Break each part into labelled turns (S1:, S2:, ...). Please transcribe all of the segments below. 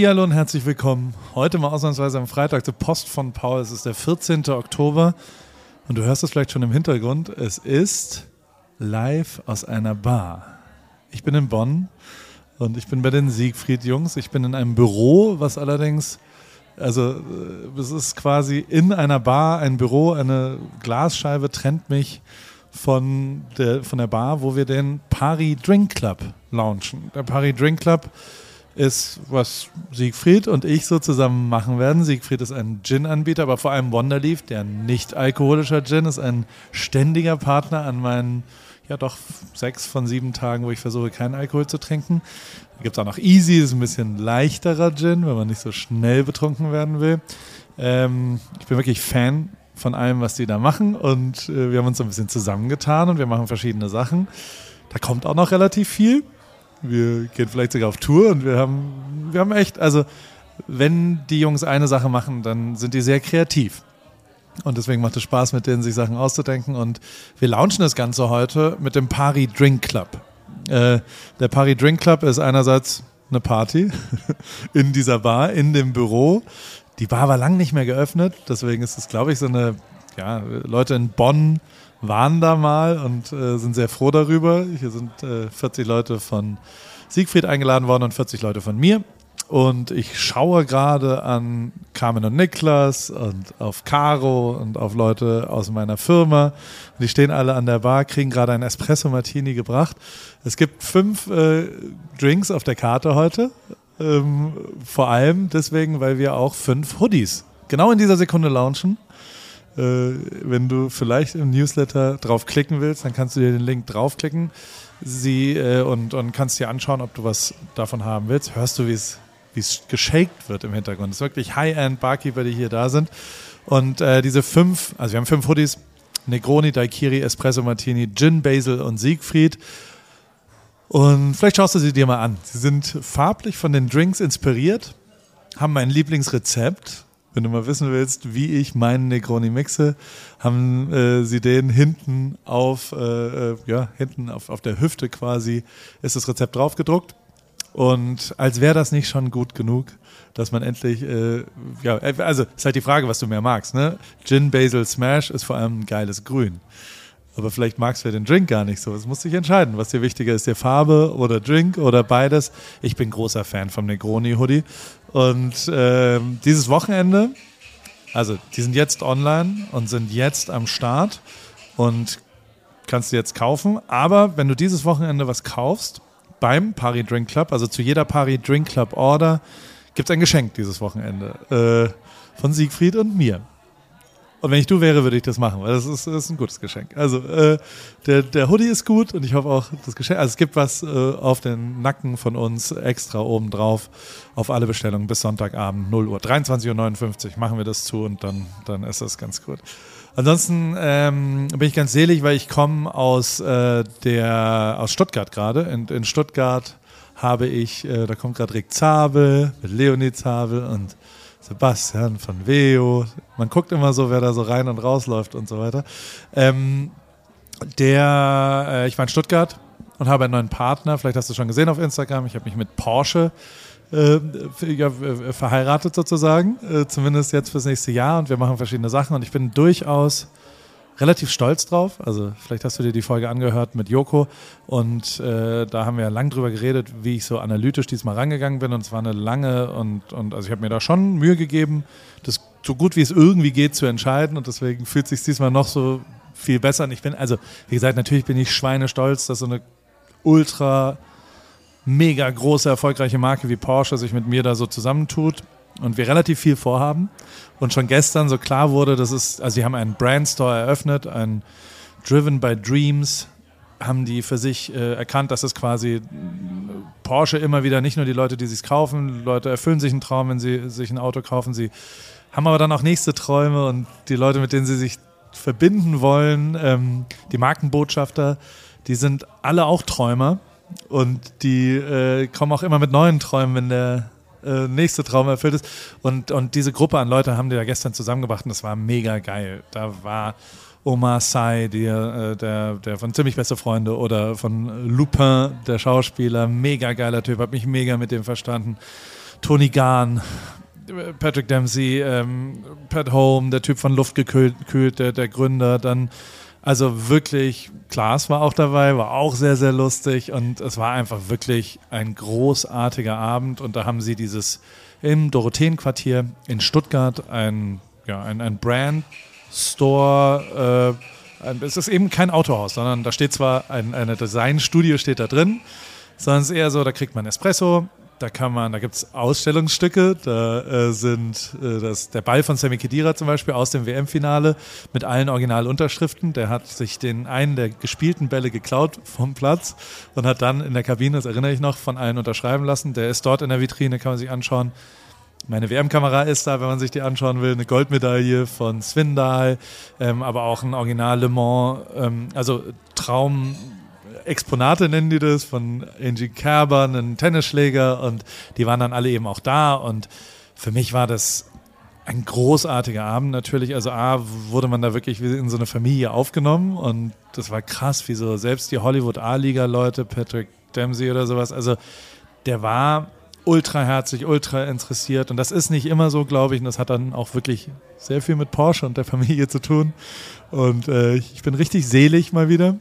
S1: Hallo und herzlich willkommen. Heute mal ausnahmsweise am Freitag zur Post von Paul. Es ist der 14. Oktober und du hörst es vielleicht schon im Hintergrund. Es ist live aus einer Bar. Ich bin in Bonn und ich bin bei den Siegfried-Jungs. Ich bin in einem Büro, was allerdings, also äh, es ist quasi in einer Bar ein Büro, eine Glasscheibe trennt mich von der, von der Bar, wo wir den Paris Drink Club launchen. Der Paris Drink Club ist, was Siegfried und ich so zusammen machen werden. Siegfried ist ein Gin-Anbieter, aber vor allem Wonderleaf, der nicht alkoholischer Gin, ist ein ständiger Partner an meinen, ja doch, sechs von sieben Tagen, wo ich versuche, keinen Alkohol zu trinken. Da gibt es auch noch Easy, ist ein bisschen leichterer Gin, wenn man nicht so schnell betrunken werden will. Ähm, ich bin wirklich Fan von allem, was die da machen und äh, wir haben uns ein bisschen zusammengetan und wir machen verschiedene Sachen. Da kommt auch noch relativ viel wir gehen vielleicht sogar auf Tour und wir haben, wir haben echt, also wenn die Jungs eine Sache machen, dann sind die sehr kreativ. Und deswegen macht es Spaß, mit denen sich Sachen auszudenken. Und wir launchen das Ganze heute mit dem Pari Drink Club. Äh, der Pari Drink Club ist einerseits eine Party in dieser Bar, in dem Büro. Die Bar war lang nicht mehr geöffnet, deswegen ist es, glaube ich, so eine, ja, Leute in Bonn waren da mal und äh, sind sehr froh darüber. Hier sind äh, 40 Leute von Siegfried eingeladen worden und 40 Leute von mir. Und ich schaue gerade an Carmen und Niklas und auf Caro und auf Leute aus meiner Firma. Und die stehen alle an der Bar, kriegen gerade ein Espresso Martini gebracht. Es gibt fünf äh, Drinks auf der Karte heute. Ähm, vor allem deswegen, weil wir auch fünf Hoodies genau in dieser Sekunde launchen. Äh, wenn du vielleicht im Newsletter draufklicken willst, dann kannst du dir den Link draufklicken sie, äh, und, und kannst dir anschauen, ob du was davon haben willst. Hörst du, wie es wie es geshaked wird im Hintergrund. Es ist wirklich High-End-Barkeeper, die hier da sind. Und äh, diese fünf, also wir haben fünf Hoodies, Negroni, Daikiri, Espresso Martini, Gin, Basil und Siegfried. Und vielleicht schaust du sie dir mal an. Sie sind farblich von den Drinks inspiriert, haben mein Lieblingsrezept wenn du mal wissen willst, wie ich meinen Negroni mixe, haben äh, sie den hinten auf, äh, äh, ja, hinten auf, auf der Hüfte quasi ist das Rezept draufgedruckt. Und als wäre das nicht schon gut genug, dass man endlich, äh, ja, also ist halt die Frage, was du mehr magst, ne? Gin Basil Smash ist vor allem ein geiles Grün. Aber vielleicht magst du ja den Drink gar nicht so. Es muss sich entscheiden, was dir wichtiger ist, dir Farbe oder Drink oder beides. Ich bin großer Fan vom Negroni Hoodie und äh, dieses Wochenende, also die sind jetzt online und sind jetzt am Start und kannst du jetzt kaufen. Aber wenn du dieses Wochenende was kaufst, beim Pari Drink Club, also zu jeder Pari Drink Club Order, gibt es ein Geschenk dieses Wochenende äh, von Siegfried und mir. Und wenn ich du wäre, würde ich das machen, weil das ist, das ist ein gutes Geschenk. Also äh, der, der Hoodie ist gut und ich hoffe auch das Geschenk. Also es gibt was äh, auf den Nacken von uns extra oben drauf auf alle Bestellungen bis Sonntagabend 0 Uhr. 23.59 Uhr machen wir das zu und dann, dann ist das ganz gut. Ansonsten ähm, bin ich ganz selig, weil ich komme aus äh, der aus Stuttgart gerade. In, in Stuttgart habe ich, äh, da kommt gerade Rick Zabel mit Leonie Zabel und Sebastian von Veo. Man guckt immer so, wer da so rein und rausläuft und so weiter. Ähm, der, äh, ich war in Stuttgart und habe einen neuen Partner. Vielleicht hast du schon gesehen auf Instagram. Ich habe mich mit Porsche äh, äh, verheiratet sozusagen, äh, zumindest jetzt fürs nächste Jahr. Und wir machen verschiedene Sachen. Und ich bin durchaus relativ stolz drauf. Also vielleicht hast du dir die Folge angehört mit Joko und äh, da haben wir lang drüber geredet, wie ich so analytisch diesmal rangegangen bin und es war eine lange und, und also ich habe mir da schon Mühe gegeben, das so gut wie es irgendwie geht zu entscheiden und deswegen fühlt sich diesmal noch so viel besser. Und ich bin, also wie gesagt, natürlich bin ich schweinestolz, dass so eine ultra mega große, erfolgreiche Marke wie Porsche sich mit mir da so zusammentut und wir relativ viel vorhaben. Und schon gestern so klar wurde, dass es, also sie haben einen Brandstore eröffnet, ein Driven by Dreams, haben die für sich äh, erkannt, dass es quasi Porsche immer wieder nicht nur die Leute, die sich kaufen, Leute erfüllen sich einen Traum, wenn sie sich ein Auto kaufen, sie haben aber dann auch nächste Träume und die Leute, mit denen sie sich verbinden wollen, ähm, die Markenbotschafter, die sind alle auch Träumer. Und die äh, kommen auch immer mit neuen Träumen, wenn der äh, nächste Traum erfüllt ist. Und, und diese Gruppe an Leute haben die ja gestern zusammengebracht und das war mega geil. Da war Omar Sy, der, äh, der, der von Ziemlich Beste Freunde oder von Lupin, der Schauspieler, mega geiler Typ, hab mich mega mit dem verstanden. Tony Gahn, Patrick Dempsey, ähm, Pat Home, der Typ von Luftgekühlt, der, der Gründer, dann also wirklich, Klaas war auch dabei, war auch sehr, sehr lustig und es war einfach wirklich ein großartiger Abend und da haben sie dieses im Dorotheenquartier in Stuttgart ein, ja, ein, ein Brand Store, äh, es ist eben kein Autohaus, sondern da steht zwar ein eine Designstudio steht da drin, sondern es ist eher so, da kriegt man Espresso, da kann man, da gibt es Ausstellungsstücke. Da äh, sind äh, das, der Ball von Sammy Kedira zum Beispiel aus dem WM-Finale mit allen Originalunterschriften. Der hat sich den einen der gespielten Bälle geklaut vom Platz und hat dann in der Kabine, das erinnere ich noch, von allen unterschreiben lassen. Der ist dort in der Vitrine, kann man sich anschauen. Meine WM-Kamera ist da, wenn man sich die anschauen will. Eine Goldmedaille von Swindal, ähm, aber auch ein Original Le Mans, ähm, also Traum Exponate nennen die das, von Angie Kerber, einen Tennisschläger und die waren dann alle eben auch da und für mich war das ein großartiger Abend natürlich. Also A, wurde man da wirklich wie in so eine Familie aufgenommen und das war krass, wie so selbst die Hollywood A-Liga-Leute, Patrick Dempsey oder sowas, also der war ultra herzlich, ultra interessiert und das ist nicht immer so, glaube ich, und das hat dann auch wirklich sehr viel mit Porsche und der Familie zu tun und äh, ich bin richtig selig mal wieder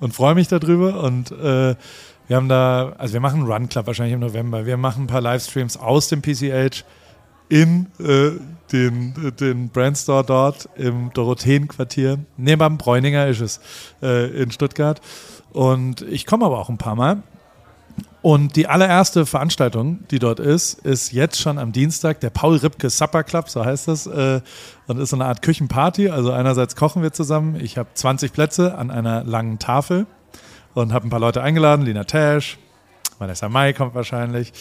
S1: und freue mich darüber. Und äh, wir haben da, also wir machen einen Run Club wahrscheinlich im November. Wir machen ein paar Livestreams aus dem PCH in äh, den, den Brandstore dort im Dorotheenquartier. Neben Bräuninger ist es äh, in Stuttgart. Und ich komme aber auch ein paar Mal. Und die allererste Veranstaltung, die dort ist, ist jetzt schon am Dienstag der Paul Ripke Supper Club, so heißt das. Äh, und ist so eine Art Küchenparty. Also einerseits kochen wir zusammen. Ich habe 20 Plätze an einer langen Tafel und habe ein paar Leute eingeladen. Lina Tash, Vanessa Mai kommt wahrscheinlich,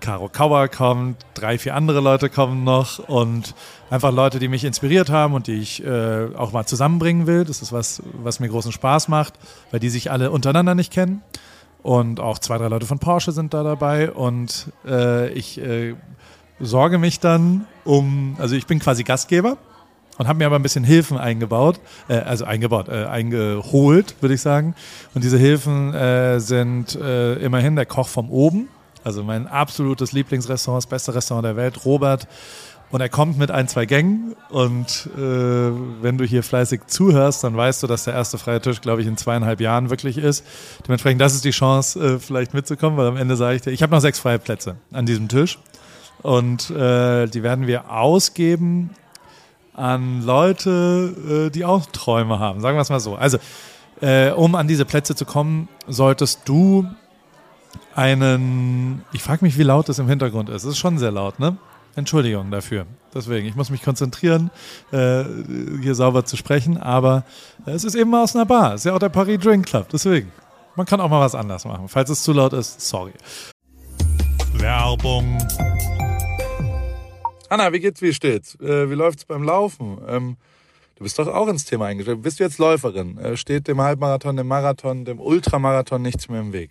S1: Caro Kauer kommt, drei, vier andere Leute kommen noch und einfach Leute, die mich inspiriert haben und die ich äh, auch mal zusammenbringen will. Das ist was, was mir großen Spaß macht, weil die sich alle untereinander nicht kennen. Und auch zwei, drei Leute von Porsche sind da dabei. Und äh, ich äh, sorge mich dann um, also ich bin quasi Gastgeber und habe mir aber ein bisschen Hilfen eingebaut, äh, also eingebaut, äh, eingeholt, würde ich sagen. Und diese Hilfen äh, sind äh, immerhin der Koch vom Oben, also mein absolutes Lieblingsrestaurant, das beste Restaurant der Welt, Robert und er kommt mit ein, zwei Gängen und äh, wenn du hier fleißig zuhörst, dann weißt du, dass der erste freie Tisch, glaube ich, in zweieinhalb Jahren wirklich ist. Dementsprechend, das ist die Chance, äh, vielleicht mitzukommen, weil am Ende sage ich dir, ich habe noch sechs freie Plätze an diesem Tisch und äh, die werden wir ausgeben an Leute, äh, die auch Träume haben. Sagen wir es mal so. Also, äh, um an diese Plätze zu kommen, solltest du einen, ich frage mich, wie laut das im Hintergrund ist. Es ist schon sehr laut, ne? Entschuldigung dafür. Deswegen, ich muss mich konzentrieren, äh, hier sauber zu sprechen, aber es ist eben mal aus einer Bar. Es ist ja auch der Paris Drink Club, deswegen. Man kann auch mal was anders machen. Falls es zu laut ist, sorry. Werbung. Anna, wie geht's, wie steht's? Äh, wie läuft's beim Laufen? Ähm, du bist doch auch ins Thema eingestellt. Bist du jetzt Läuferin? Äh, steht dem Halbmarathon, dem Marathon, dem Ultramarathon nichts mehr im Weg?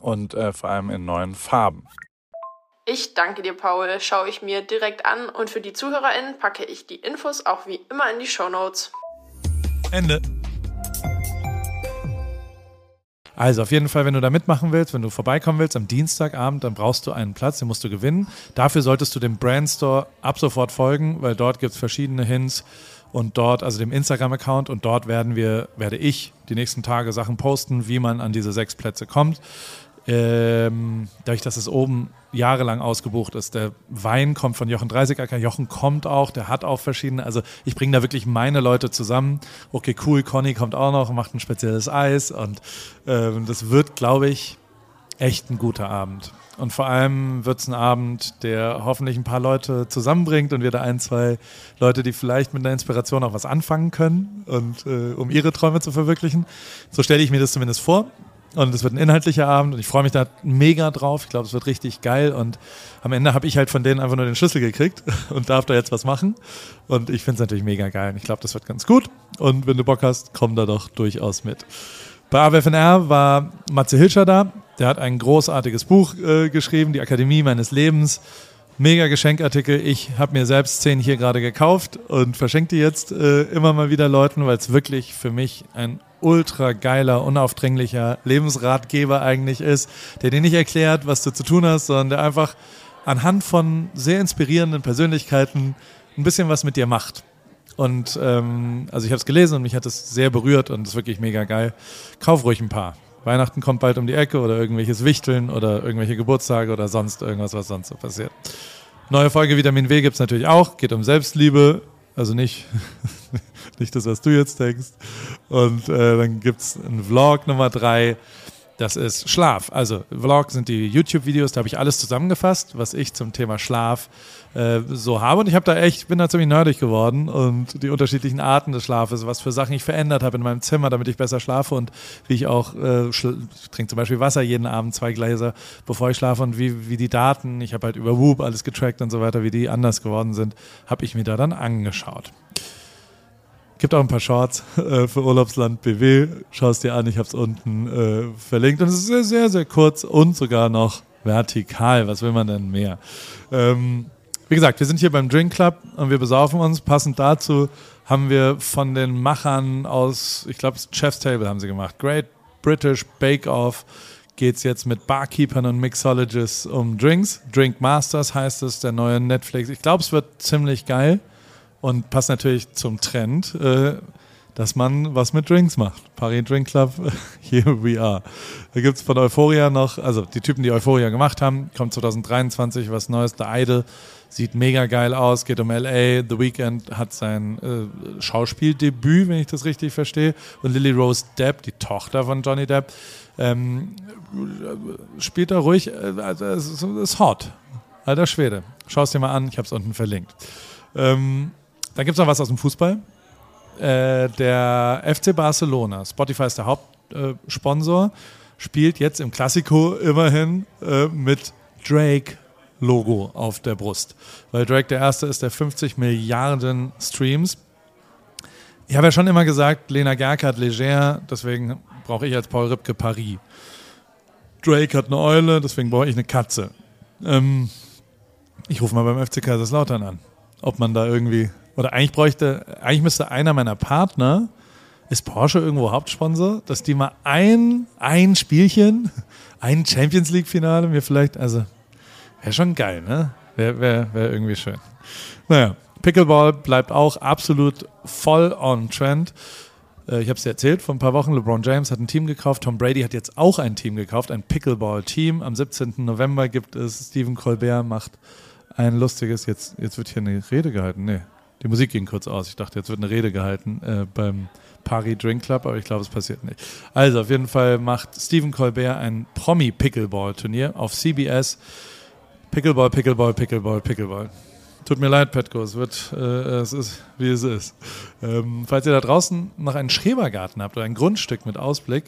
S1: und äh, vor allem in neuen Farben.
S2: Ich danke dir, Paul. Schaue ich mir direkt an und für die ZuhörerInnen packe ich die Infos auch wie immer in die Show Notes.
S1: Ende. Also auf jeden Fall, wenn du da mitmachen willst, wenn du vorbeikommen willst am Dienstagabend, dann brauchst du einen Platz, den musst du gewinnen. Dafür solltest du dem Brandstore ab sofort folgen, weil dort gibt es verschiedene Hints und dort, also dem Instagram-Account und dort werden wir, werde ich die nächsten Tage Sachen posten, wie man an diese sechs Plätze kommt. Ähm, dadurch, dass es oben jahrelang ausgebucht ist. Der Wein kommt von Jochen Dreisigacker. Jochen kommt auch, der hat auch verschiedene. Also ich bringe da wirklich meine Leute zusammen. Okay, cool, Conny kommt auch noch, macht ein spezielles Eis und äh, das wird, glaube ich, echt ein guter Abend. Und vor allem wird es ein Abend, der hoffentlich ein paar Leute zusammenbringt und wir da ein, zwei Leute, die vielleicht mit einer Inspiration auch was anfangen können und äh, um ihre Träume zu verwirklichen. So stelle ich mir das zumindest vor. Und es wird ein inhaltlicher Abend und ich freue mich da mega drauf. Ich glaube, es wird richtig geil. Und am Ende habe ich halt von denen einfach nur den Schlüssel gekriegt und darf da jetzt was machen. Und ich finde es natürlich mega geil. Und ich glaube, das wird ganz gut. Und wenn du Bock hast, komm da doch durchaus mit. Bei AWFNR war Matze Hilscher da. Der hat ein großartiges Buch äh, geschrieben, Die Akademie meines Lebens. Mega Geschenkartikel. Ich habe mir selbst zehn hier gerade gekauft und verschenke die jetzt äh, immer mal wieder Leuten, weil es wirklich für mich ein ultra geiler, unaufdringlicher Lebensratgeber eigentlich ist, der dir nicht erklärt, was du zu tun hast, sondern der einfach anhand von sehr inspirierenden Persönlichkeiten ein bisschen was mit dir macht. Und ähm, also ich habe es gelesen und mich hat es sehr berührt und ist wirklich mega geil. Kauf ruhig ein paar. Weihnachten kommt bald um die Ecke oder irgendwelches Wichteln oder irgendwelche Geburtstage oder sonst irgendwas, was sonst so passiert. Neue Folge Vitamin W gibt es natürlich auch. Geht um Selbstliebe. Also nicht, nicht das, was du jetzt denkst. Und äh, dann gibt es einen Vlog Nummer drei. Das ist Schlaf. Also Vlog sind die YouTube-Videos, da habe ich alles zusammengefasst, was ich zum Thema Schlaf äh, so habe. Und ich habe da echt, bin da ziemlich nerdig geworden und die unterschiedlichen Arten des Schlafes, was für Sachen ich verändert habe in meinem Zimmer, damit ich besser schlafe und wie ich auch äh, ich trinke zum Beispiel Wasser jeden Abend, zwei Gläser, bevor ich schlafe und wie, wie die Daten, ich habe halt über Whoop alles getrackt und so weiter, wie die anders geworden sind, habe ich mir da dann angeschaut. Gibt auch ein paar Shorts äh, für Urlaubsland BW. Schau es dir an, ich habe es unten äh, verlinkt. Und es ist sehr, sehr, sehr kurz und sogar noch vertikal. Was will man denn mehr? Ähm, wie gesagt, wir sind hier beim Drink Club und wir besaufen uns. Passend dazu haben wir von den Machern aus, ich glaube, Chef's Table haben sie gemacht. Great British Bake Off geht es jetzt mit Barkeepern und Mixologists um Drinks. Drink Masters heißt es, der neue Netflix. Ich glaube, es wird ziemlich geil und passt natürlich zum Trend, äh, dass man was mit Drinks macht. Paris Drink Club, here we are. Da gibt es von Euphoria noch, also die Typen, die Euphoria gemacht haben, kommt 2023 was Neues, The Idol, sieht mega geil aus, geht um LA, The Weeknd hat sein äh, Schauspieldebüt, wenn ich das richtig verstehe, und Lily Rose Depp, die Tochter von Johnny Depp, ähm, spielt da ruhig, äh, also es ist, ist hot. Alter Schwede. Schau es dir mal an, ich habe es unten verlinkt. Ähm, dann gibt es noch was aus dem Fußball. Äh, der FC Barcelona, Spotify ist der Hauptsponsor, spielt jetzt im Klassiko immerhin äh, mit Drake Logo auf der Brust. Weil Drake der erste ist, der 50 Milliarden Streams. Ich habe ja schon immer gesagt, Lena Gerke hat Leger, deswegen brauche ich als Paul Ripke Paris. Drake hat eine Eule, deswegen brauche ich eine Katze. Ähm, ich rufe mal beim FC Kaiserslautern an, ob man da irgendwie oder eigentlich bräuchte, eigentlich müsste einer meiner Partner, ist Porsche irgendwo Hauptsponsor, dass die mal ein, ein Spielchen, ein Champions League-Finale mir vielleicht, also wäre schon geil, ne? Wäre wär, wär irgendwie schön. Naja, Pickleball bleibt auch absolut voll on trend. Äh, ich habe es dir erzählt, vor ein paar Wochen, LeBron James hat ein Team gekauft, Tom Brady hat jetzt auch ein Team gekauft, ein Pickleball-Team. Am 17. November gibt es, Stephen Colbert macht ein lustiges, jetzt, jetzt wird hier eine Rede gehalten, nee, Die Musik ging kurz aus. Ich dachte, jetzt wird eine Rede gehalten äh, beim Paris Drink Club, aber ich glaube, es passiert nicht. Also, auf jeden Fall macht Stephen Colbert ein Promi-Pickleball-Turnier auf CBS. Pickleball, Pickleball, Pickleball, Pickleball. Tut mir leid, Petko, es wird, äh, es ist, wie es ist. Ähm, falls ihr da draußen noch einen Schrebergarten habt oder ein Grundstück mit Ausblick,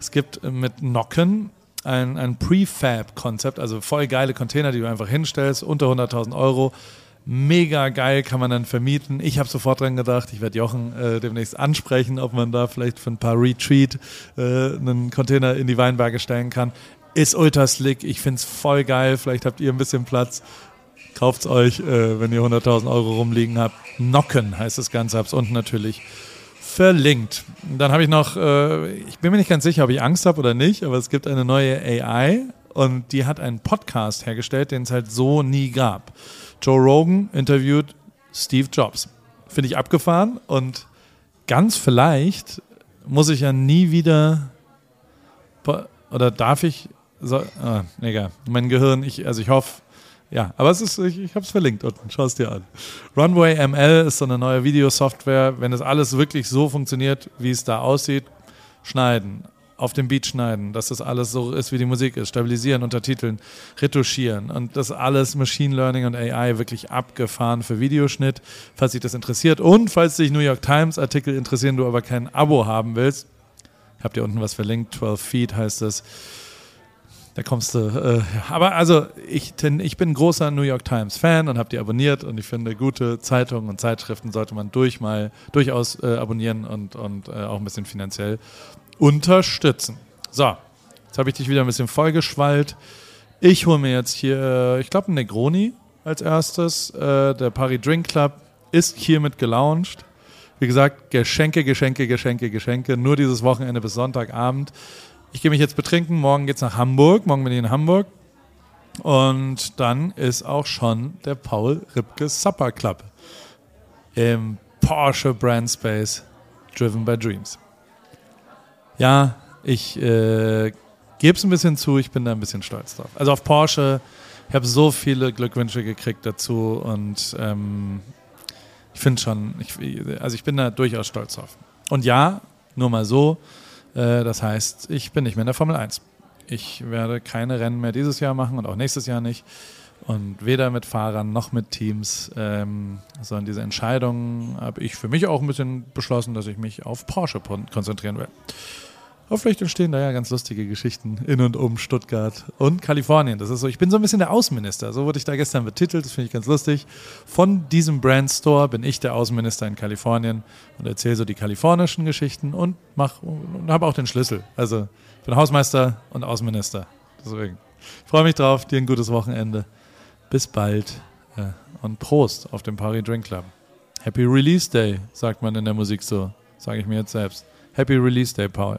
S1: es gibt mit Nocken ein, ein Prefab-Konzept, also voll geile Container, die du einfach hinstellst, unter 100.000 Euro. Mega geil, kann man dann vermieten. Ich habe sofort dran gedacht, ich werde Jochen äh, demnächst ansprechen, ob man da vielleicht für ein paar Retreat äh, einen Container in die Weinberge stellen kann. Ist ultra slick, ich finde es voll geil. Vielleicht habt ihr ein bisschen Platz. Kauft es euch, äh, wenn ihr 100.000 Euro rumliegen habt. Nocken heißt das Ganze, hab's unten natürlich verlinkt. Dann habe ich noch, äh, ich bin mir nicht ganz sicher, ob ich Angst habe oder nicht, aber es gibt eine neue AI und die hat einen Podcast hergestellt, den es halt so nie gab. Joe Rogan interviewt Steve Jobs. Finde ich abgefahren und ganz vielleicht muss ich ja nie wieder oder darf ich so, ah, egal. Mein Gehirn, ich, also ich hoffe, ja, aber es ist, ich, ich habe es verlinkt unten, schau es dir an. Runway ML ist so eine neue Videosoftware. Wenn das alles wirklich so funktioniert, wie es da aussieht, schneiden, auf dem Beat schneiden, dass das alles so ist, wie die Musik ist, stabilisieren, untertiteln, retuschieren und das alles Machine Learning und AI wirklich abgefahren für Videoschnitt, falls dich das interessiert. Und falls dich New York Times Artikel interessieren, du aber kein Abo haben willst, habt ihr unten was verlinkt, 12 Feet heißt das da kommst du. Äh, aber also, ich, ich bin großer New York Times Fan und habe die abonniert und ich finde, gute Zeitungen und Zeitschriften sollte man durch mal, durchaus äh, abonnieren und, und äh, auch ein bisschen finanziell unterstützen. So, jetzt habe ich dich wieder ein bisschen vollgeschwallt. Ich hole mir jetzt hier, äh, ich glaube, ein Negroni als erstes. Äh, der Paris Drink Club ist hiermit gelauncht. Wie gesagt, Geschenke, Geschenke, Geschenke, Geschenke. Nur dieses Wochenende bis Sonntagabend. Ich gehe mich jetzt betrinken, morgen geht es nach Hamburg, morgen bin ich in Hamburg. Und dann ist auch schon der Paul Ripke Supper Club im Porsche Brand Space Driven by Dreams. Ja, ich äh, gebe es ein bisschen zu, ich bin da ein bisschen stolz drauf. Also auf Porsche, ich habe so viele Glückwünsche gekriegt dazu und ähm, ich finde schon, ich, also ich bin da durchaus stolz drauf. Und ja, nur mal so, äh, das heißt, ich bin nicht mehr in der Formel 1. Ich werde keine Rennen mehr dieses Jahr machen und auch nächstes Jahr nicht. Und weder mit Fahrern noch mit Teams, ähm, sondern diese Entscheidung habe ich für mich auch ein bisschen beschlossen, dass ich mich auf Porsche konzentrieren will. Aber vielleicht entstehen da ja ganz lustige Geschichten in und um Stuttgart und Kalifornien. Das ist so, ich bin so ein bisschen der Außenminister. So wurde ich da gestern betitelt, das finde ich ganz lustig. Von diesem Brand Store bin ich der Außenminister in Kalifornien und erzähle so die kalifornischen Geschichten und habe auch den Schlüssel. Also ich bin Hausmeister und Außenminister. Deswegen. Ich freue mich drauf, dir ein gutes Wochenende. Bis bald und Prost auf dem Paris Drink Club. Happy Release Day, sagt man in der Musik so. Sage ich mir jetzt selbst. Happy Release Day, Paul.